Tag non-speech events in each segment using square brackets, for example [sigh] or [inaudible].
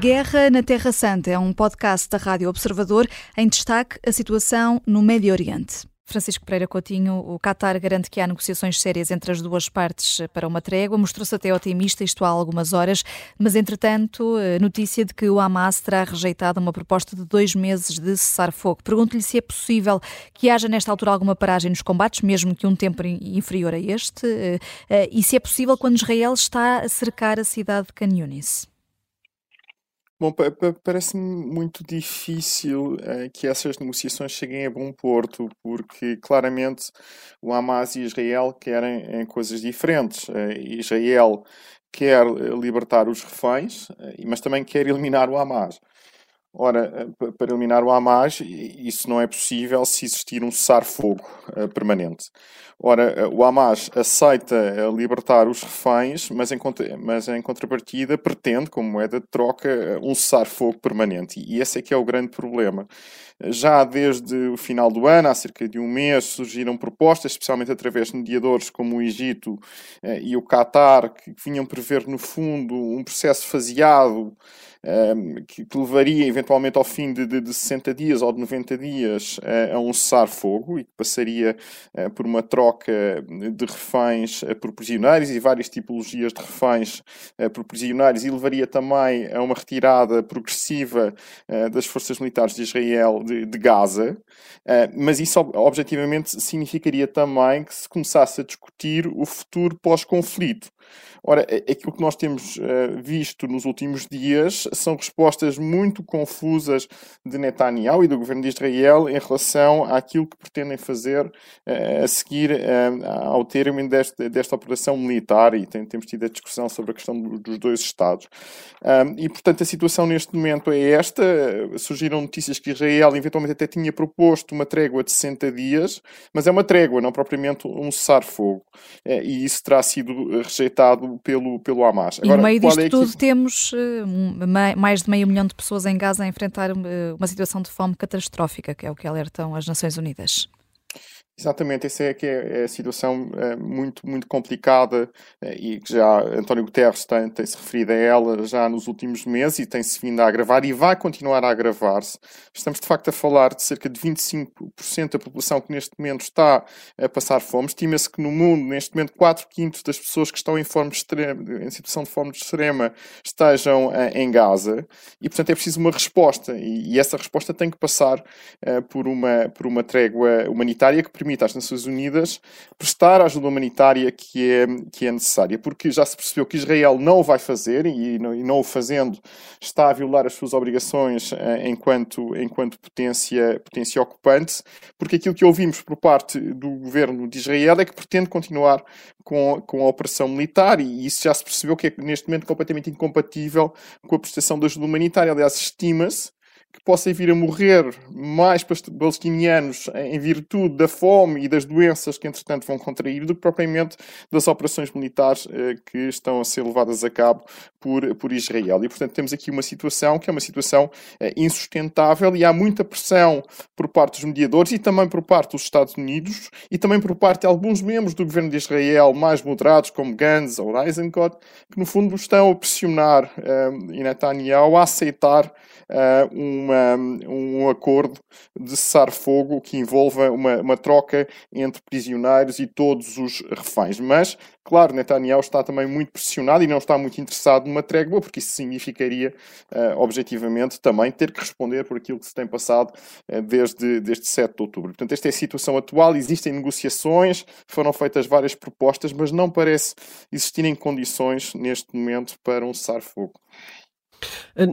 Guerra na Terra Santa é um podcast da Rádio Observador em destaque a situação no Médio Oriente. Francisco Pereira Coutinho, o Qatar garante que há negociações sérias entre as duas partes para uma trégua. Mostrou-se até otimista, isto há algumas horas, mas entretanto, notícia de que o Hamas terá rejeitado uma proposta de dois meses de cessar-fogo. Pergunto-lhe se é possível que haja nesta altura alguma paragem nos combates, mesmo que um tempo inferior a este, eh, eh, e se é possível quando Israel está a cercar a cidade de Canyonis. Bom, parece-me muito difícil uh, que essas negociações cheguem a bom porto, porque claramente o Hamas e Israel querem em coisas diferentes. Uh, Israel quer libertar os reféns, mas também quer eliminar o Hamas. Ora, para eliminar o Hamas, isso não é possível se existir um cessar-fogo permanente. Ora, o Hamas aceita eh, libertar os reféns, mas em, contrapartida pretende, como moeda de troca, eh, um cessar-fogo permanente. E esse é que é o grande problema. Já desde o final do ano, há cerca de um mês, surgiram propostas, especialmente através de mediadores como o Egito eh, e o Qatar, que vinham prever, no fundo, um processo faseado Ehm, que, que, levaria eventualmente ao fim de, de, de 60 dias ou de 90 dias a, a um cessar-fogo e que passaria uh, por uma troca de reféns uh, por prisioneiros e várias tipologias de reféns uh, por prisioneiros e levaria também a uma retirada progressiva das forças militares de Israel de, de Gaza. mas isso objetivamente significaria também que se começasse a discutir o futuro pós-conflito. Ora, aquilo que nós temos uh, visto nos últimos dias são respostas muito confusas de Netanyahu e do governo de Israel em relação àquilo que pretendem fazer uh, a seguir uh, ao término desta, desta operação militar e tem, temos tido a discussão sobre a questão do, dos dois Estados. E, portanto, a situação neste momento é esta. Surgiram notícias que Israel eventualmente até tinha proposto uma trégua de 60 dias, mas é uma trégua, não propriamente um cessar-fogo. e isso terá sido rejeitado pelo, pelo Hamas. Agora, e no meio disto é tudo temos uh, mais de meio milhão de pessoas em Gaza a enfrentar eh, uma situação de fome catastrófica, que é o que alertam as Nações Unidas. Exatamente, essa é que é, é a situação é, muito, muito complicada é, e que já António Guterres tem, tem, se referido a ela já nos últimos meses e tem-se vindo a agravar e vai continuar a agravar-se. Estamos de facto a falar de cerca de 25% da população que neste momento está a passar fome. Estima-se que no mundo, neste momento, 4 quintos das pessoas que estão em, forma extrema, em situação de fome extrema estejam em Gaza e, portanto, é preciso uma resposta e, e essa resposta tem que passar por, uma, por uma trégua humanitária que permite às Nações Unidas prestar a ajuda humanitária que é, que é necessária, porque já se percebeu que Israel não o vai fazer e não, e não o fazendo está a violar as suas obrigações eh, enquanto, enquanto potência, potência ocupante, porque aquilo que ouvimos por parte do governo de Israel é que pretende continuar com, com a operação militar e isso já se percebeu que é neste momento completamente incompatível com a prestação da ajuda humanitária. Aliás, estima-se que possam vir a morrer mais palestinianos em virtude da fome e das doenças que, entretanto, vão contrair, do que propriamente das operações militares eh, que estão a ser levadas a cabo por, por Israel. E, portanto, temos aqui uma situação que é uma situação eh, insustentável e há muita pressão por parte dos mediadores e também por parte dos Estados Unidos e também por parte de alguns membros do governo de Israel mais moderados, como Gantz ou Eisenkot, que, no fundo, estão a pressionar eh, Netanyahu a aceitar uh, uma, um acordo de cessar-fogo que envolva uma, uma troca entre prisioneiros e todos os reféns. Mas, claro, Netanyahu está também muito pressionado e não está muito interessado numa trégua, porque isso significaria, uh, objetivamente, também ter que responder por aquilo que se tem passado uh, desde, desde 7 de outubro. Portanto, esta é a situação atual. Existem negociações, foram feitas várias propostas, mas não parece existirem condições neste momento para um cessar-fogo.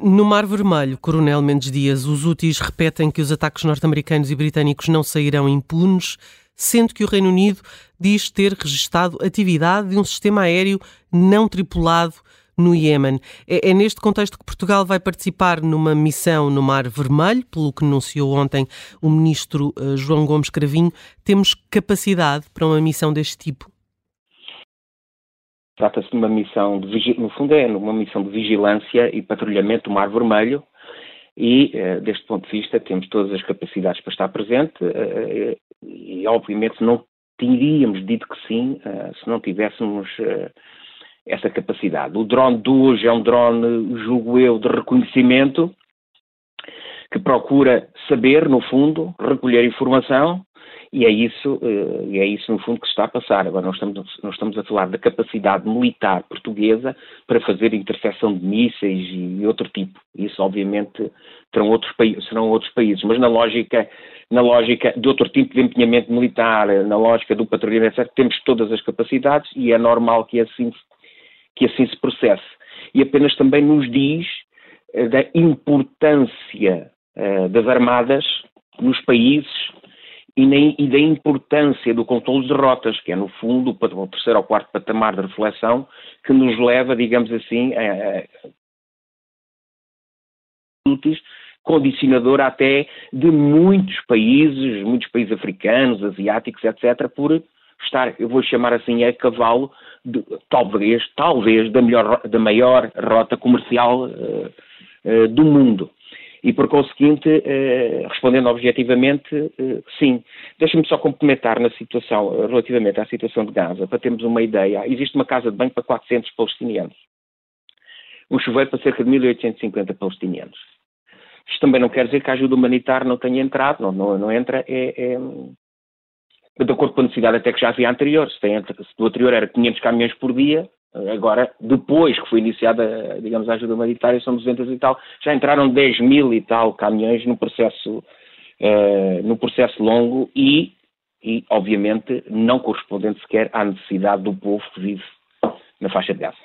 No Mar Vermelho, Coronel Mendes Dias, os úteis repetem que os ataques norte-americanos e britânicos não sairão impunes, sendo que o Reino Unido diz ter registado atividade de um sistema aéreo não tripulado no Iêmen. É, é, neste contexto que Portugal vai participar numa missão no Mar Vermelho, pelo que anunciou ontem o ministro uh, João Gomes Cravinho. Temos capacidade para uma missão deste tipo? Trata-se de uma missão, de, no fundo é uma missão de vigilância e patrulhamento do Mar Vermelho e, eh, deste ponto de vista, temos todas as capacidades para estar presente eh, e, obviamente, não teríamos dito que sim se não tivéssemos essa capacidade. O drone de hoje é um drone, julgo eu, de reconhecimento, que procura saber, no fundo, recolher informação e é isso, eh, é isso no fundo que se está a passar. Agora nós estamos, nós estamos a falar da capacidade militar portuguesa para fazer interseção de mísseis e outro tipo. Isso obviamente terão outros, serão outros países, mas na lógica, na lógica de outro tipo de empenhamento militar, na lógica do patrulhamento, etc., temos todas as capacidades e é normal que assim, que assim se processe. E apenas também nos diz eh, da importância uh, das armadas nos países e, e da importância do controle de rotas, que é, no fundo, o terceiro ou quarto patamar de reflexão, que nos leva, digamos assim, a, a condicionador até de muitos países, muitos países africanos, asiáticos, etc., por estar, eu vou chamar assim, a cavalo, de, talvez, talvez, da, melhor, da maior rota comercial uh, uh, do mundo. E, por conseguinte, eh, respondendo objetivamente, eh, sim. Deixa-me só complementar na situação, eh, relativamente à situação de Gaza, para termos uma ideia. Existe uma casa de banho para 400 palestinianos. Um chuveiro para cerca de 1.850 palestinianos. Isto também não quer dizer que a ajuda humanitária não tenha entrado, não, não, não entra, é, é, de acordo com a necessidade até que já havia anterior. Se, tem, se do anterior era 500 caminhões por dia, Agora, depois que foi iniciada, digamos, a ajuda humanitária, são 200 e tal, já entraram 10 mil e tal caminhões no processo, uh, no processo longo e, e, obviamente, não correspondente sequer à necessidade do povo que vive na faixa de Gaza.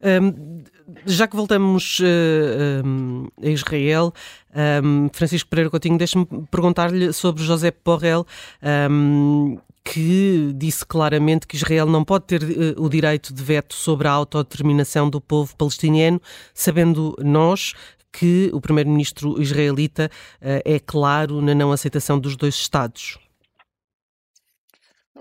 Um, já que voltamos uh, um, a Israel, um, Francisco Pereira Coutinho, deixa-me perguntar-lhe sobre José Borrell, que disse claramente que Israel não pode ter uh, o direito de veto sobre a autodeterminação do povo palestiniano, sabendo nós que o primeiro-ministro israelita uh, é claro na não aceitação dos dois Estados.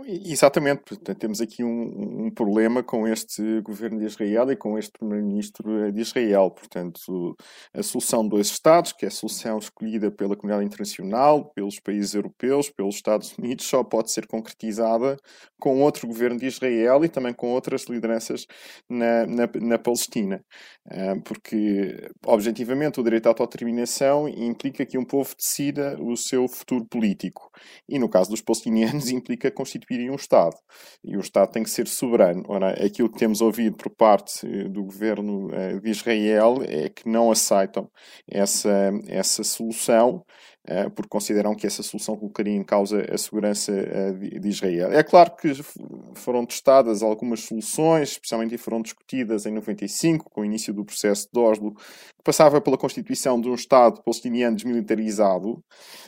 Exatamente, portanto, temos aqui um, um, problema com este governo de Israel e com este primeiro-ministro eh, de Israel. Portanto, a solução de dois Estados, que é a solução escolhida pela comunidade internacional, pelos países europeus, pelos Estados Unidos, só pode ser concretizada com outro governo de Israel e também com outras lideranças na, na, na Palestina. Ah, porque, objetivamente, o direito à autodeterminação implica que um povo decida o seu futuro político. E, no caso dos palestinianos, [laughs] implica constituir constituírem um Estado. E o Estado tem que ser soberano. Ora, aquilo que temos ouvido por parte eh, do governo eh, de Israel é que não aceitam essa, essa solução porque consideram que essa solução colocaria em causa a segurança eh, de Israel. É claro que foram testadas algumas soluções, especialmente foram discutidas em 95, com o início do processo de Oslo, que passava pela constituição de um Estado palestiniano desmilitarizado,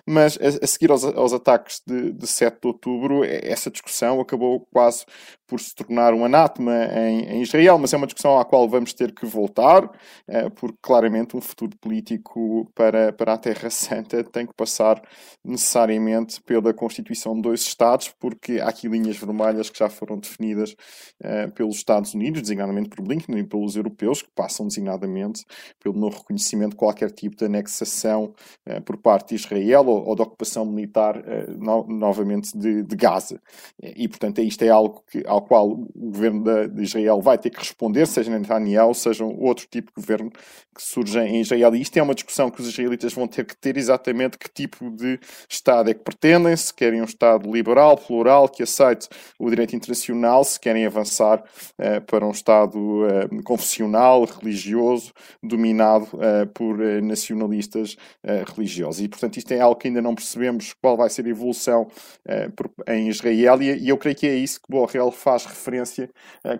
mas a, seguir aos, aos ataques de, de 7 de outubro, essa discussão acabou quase por se tornar um anátema em, em, Israel, mas é uma discussão à qual vamos ter que voltar, eh, porque claramente um futuro político para, para a Terra [laughs] Santa tem que passar necessariamente pela constituição de dois Estados, porque há aqui linhas vermelhas que já foram definidas uh, pelos Estados Unidos, designadamente por Blinken e pelos europeus, que passam designadamente pelo não reconhecimento de qualquer tipo de anexação uh, por parte de Israel ou, ou de ocupação militar uh, no, novamente de, de Gaza. E, portanto, isto é algo que, ao qual o governo de, de Israel vai ter que responder, seja Netanyahu, seja outro tipo de governo que surja em Israel. E isto é uma discussão que os israelitas vão ter que ter exatamente que tipo de Estado é que pretendem, se querem um Estado liberal, plural, que aceite o direito internacional, se querem avançar uh, para um Estado uh, confessional, religioso, dominado uh, por nacionalistas religiosos. E, portanto, isto é algo que ainda não percebemos qual vai ser a evolução por, em Israel, e, e, eu creio que é isso que Borrell faz referência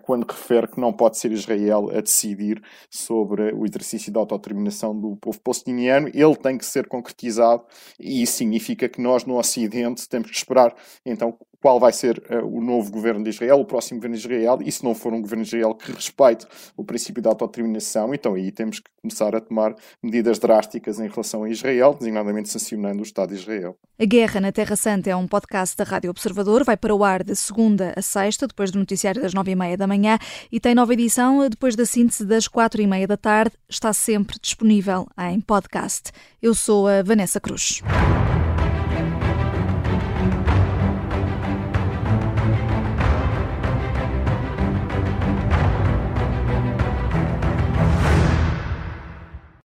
quando refere que não pode ser Israel a decidir sobre o exercício da autodeterminação do povo palestiniano, ele tem que ser concretizado e isso significa que nós no Ocidente temos que esperar então qual vai ser uh, o novo governo de Israel, o próximo governo de Israel, e se não for um governo de Israel que respeite o princípio da autodeterminação, então aí temos que começar a tomar medidas drásticas em relação a Israel, designadamente sancionando o Estado de Israel. A Guerra na Terra Santa é um podcast da Rádio Observador, vai para o ar de segunda a sexta, depois do noticiário das nove e meia da manhã, e tem nova edição depois da síntese das quatro e meia da tarde, está sempre disponível em podcast. Eu sou a Vanessa Cruz.